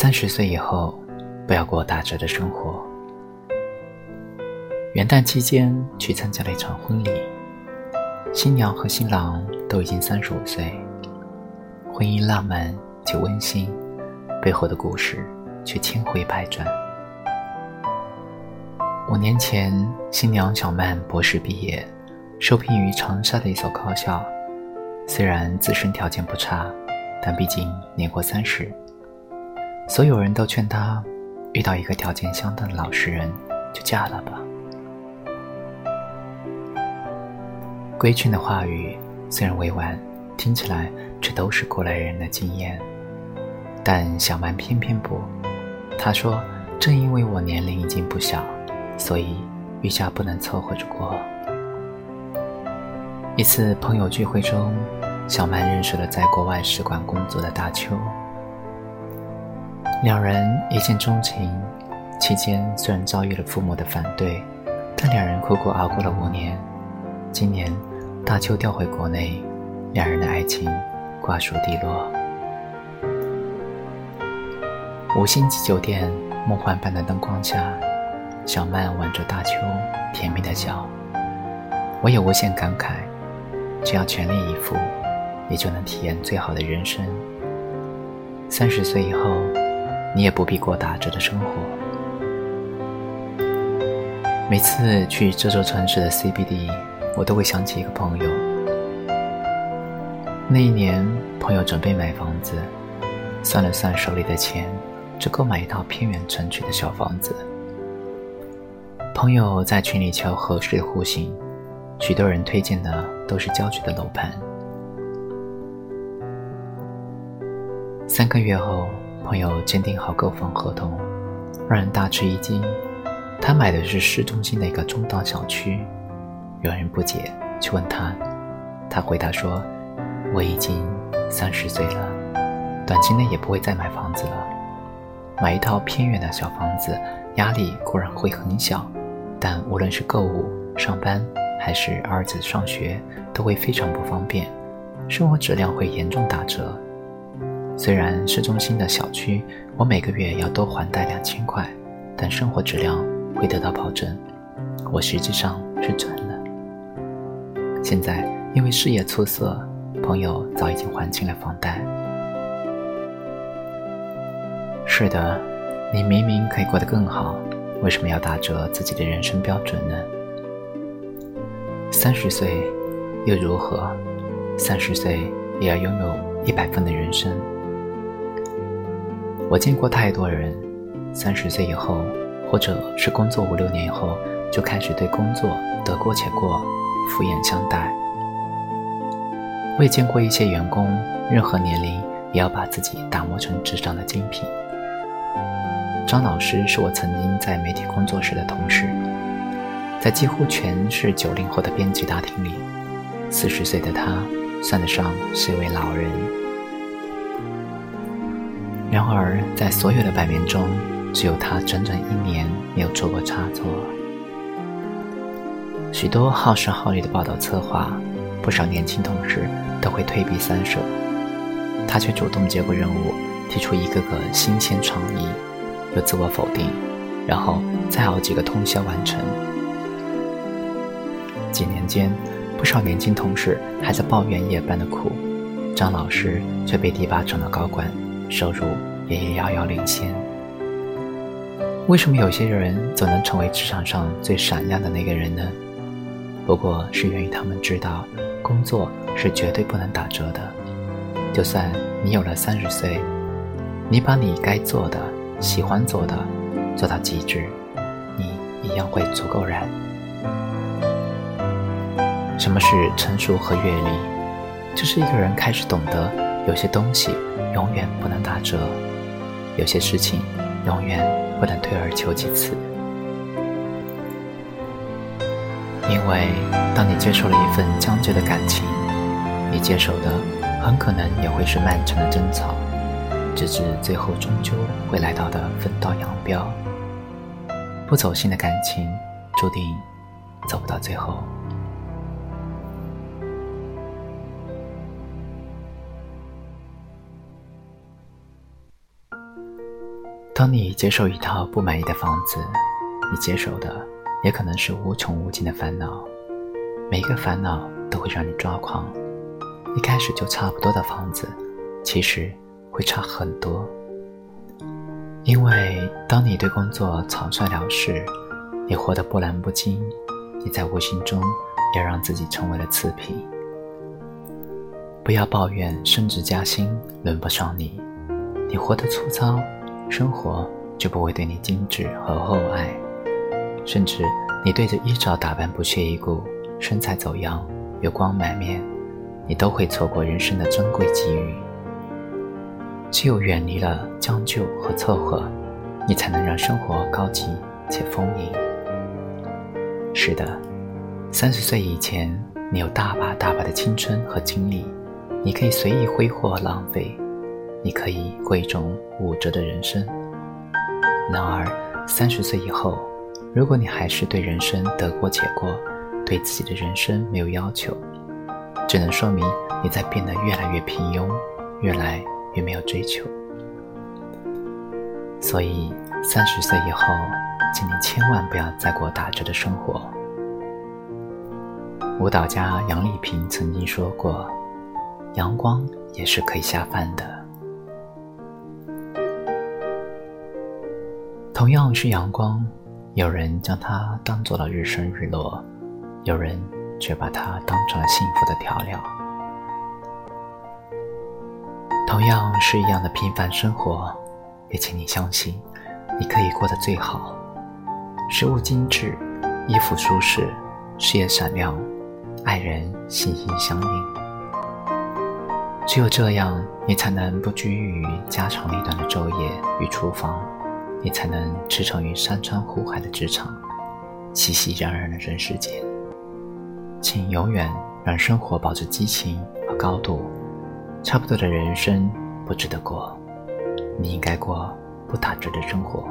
三十岁以后，不要过打折的生活。元旦期间去参加了一场婚礼，新娘和新郎都已经三十五岁，婚姻浪漫且温馨，背后的故事却千回百转。五年前，新娘小曼博士毕业，受聘于长沙的一所高校，虽然自身条件不差，但毕竟年过三十。所有人都劝她，遇到一个条件相当的老实人，就嫁了吧。规劝的话语虽然委婉，听起来却都是过来人的经验。但小曼偏偏不，她说：“正因为我年龄已经不小，所以余下不能凑合着过。”一次朋友聚会中，小曼认识了在国外使馆工作的大邱。两人一见钟情，期间虽然遭遇了父母的反对，但两人苦苦熬过了五年。今年，大邱调回国内，两人的爱情瓜熟蒂落。五星级酒店梦幻般的灯光下，小曼挽着大邱，甜蜜的笑。我也无限感慨，只要全力以赴，也就能体验最好的人生。三十岁以后。你也不必过打折的生活。每次去这座城市的 CBD，我都会想起一个朋友。那一年，朋友准备买房子，算了算手里的钱，只够买一套偏远城区的小房子。朋友在群里求合适的户型，许多人推荐的都是郊区的楼盘。三个月后。朋友签订好购房合同，让人大吃一惊。他买的是市中心的一个中档小区。有人不解，去问他，他回答说：“我已经三十岁了，短期内也不会再买房子了。买一套偏远的小房子，压力固然会很小，但无论是购物、上班还是儿子上学，都会非常不方便，生活质量会严重打折。”虽然市中心的小区，我每个月要多还贷两千块，但生活质量会得到保证。我实际上是赚了。现在因为事业出色，朋友早已经还清了房贷。是的，你明明可以过得更好，为什么要打折自己的人生标准呢？三十岁又如何？三十岁也要拥有一百分的人生。我见过太多人，三十岁以后，或者是工作五六年以后，就开始对工作得过且过，敷衍相待。我也见过一些员工，任何年龄也要把自己打磨成职场的精品。张老师是我曾经在媒体工作时的同事，在几乎全是九零后的编辑大厅里，四十岁的他算得上是一位老人。然而，在所有的版面中，只有他整整一年没有做过差错。许多耗时耗力的报道策划，不少年轻同事都会退避三舍，他却主动接过任务，提出一个个新鲜创意，又自我否定，然后再熬几个通宵完成。几年间，不少年轻同事还在抱怨夜班的苦，张老师却被提拔成了高管。收入也遥遥领先。为什么有些人总能成为职场上最闪亮的那个人呢？不过是源于他们知道，工作是绝对不能打折的。就算你有了三十岁，你把你该做的、喜欢做的做到极致，你一样会足够燃。什么是成熟和阅历？就是一个人开始懂得有些东西。永远不能打折，有些事情永远不能退而求其次。因为当你接受了一份将就的感情，你接受的很可能也会是漫长的争吵，直至最后终究会来到的分道扬镳。不走心的感情，注定走不到最后。当你接受一套不满意的房子，你接受的也可能是无穷无尽的烦恼。每一个烦恼都会让你抓狂。一开始就差不多的房子，其实会差很多。因为当你对工作草率了事，你活得波澜不惊，你在无形中也让自己成为了次品。不要抱怨升职加薪轮不上你，你活得粗糙，生活就不会对你精致和厚爱。甚至你对着衣着打扮不屑一顾，身材走样，油光满面，你都会错过人生的珍贵机遇。只有远离了将就和凑合，你才能让生活高级且丰盈。是的，三十岁以前，你有大把大把的青春和精力，你可以随意挥霍浪费，你可以过一种五折的人生。然而，三十岁以后，如果你还是对人生得过且过，对自己的人生没有要求，只能说明你在变得越来越平庸，越来。越没有追求，所以三十岁以后，请你千万不要再过打折的生活。舞蹈家杨丽萍曾经说过：“阳光也是可以下饭的。”同样是阳光，有人将它当做了日升日落，有人却把它当成了幸福的调料。同样是一样的平凡生活，也请你相信，你可以过得最好。食物精致，衣服舒适，事业闪亮，爱人心心相印。只有这样，你才能不拘于家长里短的昼夜与厨房，你才能驰骋于山川湖海的职场，熙熙攘攘的人世间。请永远让生活保持激情和高度。差不多的人生不值得过，你应该过不打折的生活。